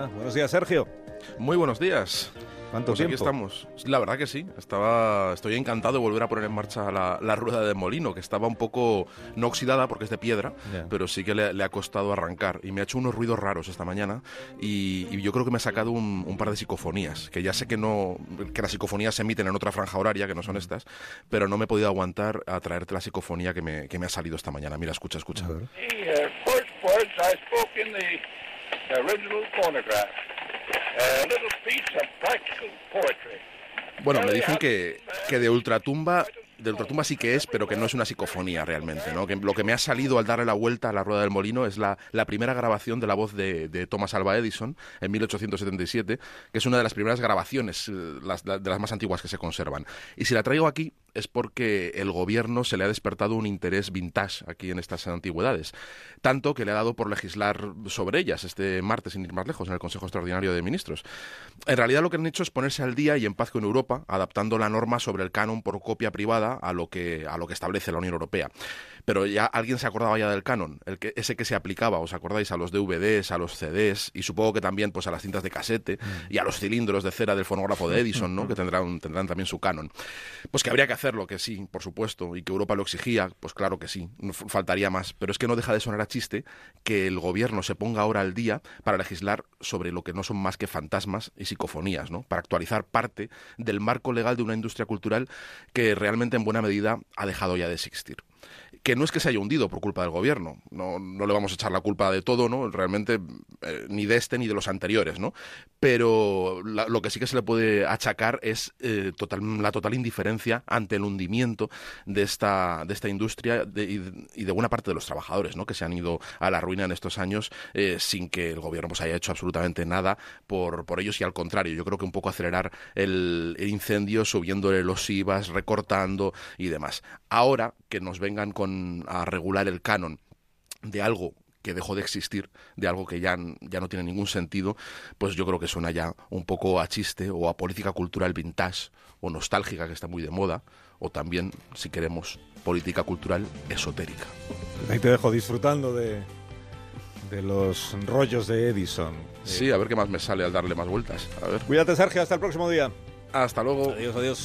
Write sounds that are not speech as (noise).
mañana. Buenos días, Sergio. Muy buenos días. ¿Cuánto pues tiempo? aquí estamos. La verdad que sí. Estaba, estoy encantado de volver a poner en marcha la, la rueda de molino, que estaba un poco no oxidada porque es de piedra, Ya. pero sí que le, le ha costado arrancar. Y me ha hecho unos ruidos raros esta mañana. Y, y yo creo que me ha sacado un, un par de psicofonías, que ya sé que no que las psicofonías se emiten en otra franja horaria, que no son estas, pero no me he podido aguantar a traerte la psicofonía que me, que me ha salido esta mañana. Mira, escucha, escucha. A ver. Original phonograph. A little piece of practical poetry. Bueno, me dicen que, que de ultratumba, de ultratumba sí que es, pero que no es una psicofonía realmente, ¿no? Que lo que me ha salido al darle la vuelta a la rueda del molino es la, la primera grabación de la voz de, de Thomas Alva Edison en 1877, que es una de las primeras grabaciones, eh, las, de las más antiguas que se conservan. Y si la traigo aquí es porque el gobierno se le ha despertado un interés vintage aquí en estas antigüedades, tanto que le ha dado por legislar sobre ellas este martes, sin ir más lejos, en el Consejo Extraordinario de Ministros. En realidad lo que han hecho es ponerse al día y en paz con Europa, adaptando la norma sobre el canon por copia privada a lo que, a lo que establece la Unión Europea. Pero ya alguien se acordaba ya del canon, el que, ese que se aplicaba, ¿os acordáis? A los DVDs, a los CDs y supongo que también pues, a las cintas de casete y a los cilindros de cera del fonógrafo de (laughs) Edison, ¿no? que tendrán, tendrán también su canon. Pues que habría que hacerlo, que sí, por supuesto, y que Europa lo exigía, pues claro que sí, faltaría más. Pero es que no deja de sonar a chiste que el gobierno se ponga ahora al día para legislar sobre lo que no son más que fantasmas y psicofonías, ¿no? Para actualizar parte del marco legal de una industria cultural que realmente en buena medida ha dejado ya de existir que no es que se haya hundido por culpa del gobierno, no, no le vamos a echar la culpa de todo, ¿no? Realmente eh, ni de este ni de los anteriores, ¿no? Pero lo que sí que se le puede achacar es eh, la total indiferencia ante el hundimiento de esta, de esta industria y, de, buena parte de los trabajadores, ¿no? Que se han ido a la ruina en estos años eh, sin que el gobierno pues, haya hecho absolutamente nada por, por ellos y al contrario, yo creo que un poco acelerar el, el incendio subiéndole los IVAs, recortando y demás. Ahora que nos vengan con, a regular el canon de algo que dejó de existir, de algo que ya, ya no tiene ningún sentido, pues yo creo que suena ya un poco a chiste o a política cultural vintage o nostálgica que está muy de moda, o también, si queremos, política cultural esotérica. Ahí te dejo disfrutando de, de los rollos de Edison. Sí, a ver qué más me sale al darle más vueltas. A ver. Cuídate, Sergio. Hasta el próximo día. Hasta luego. Adiós, adiós.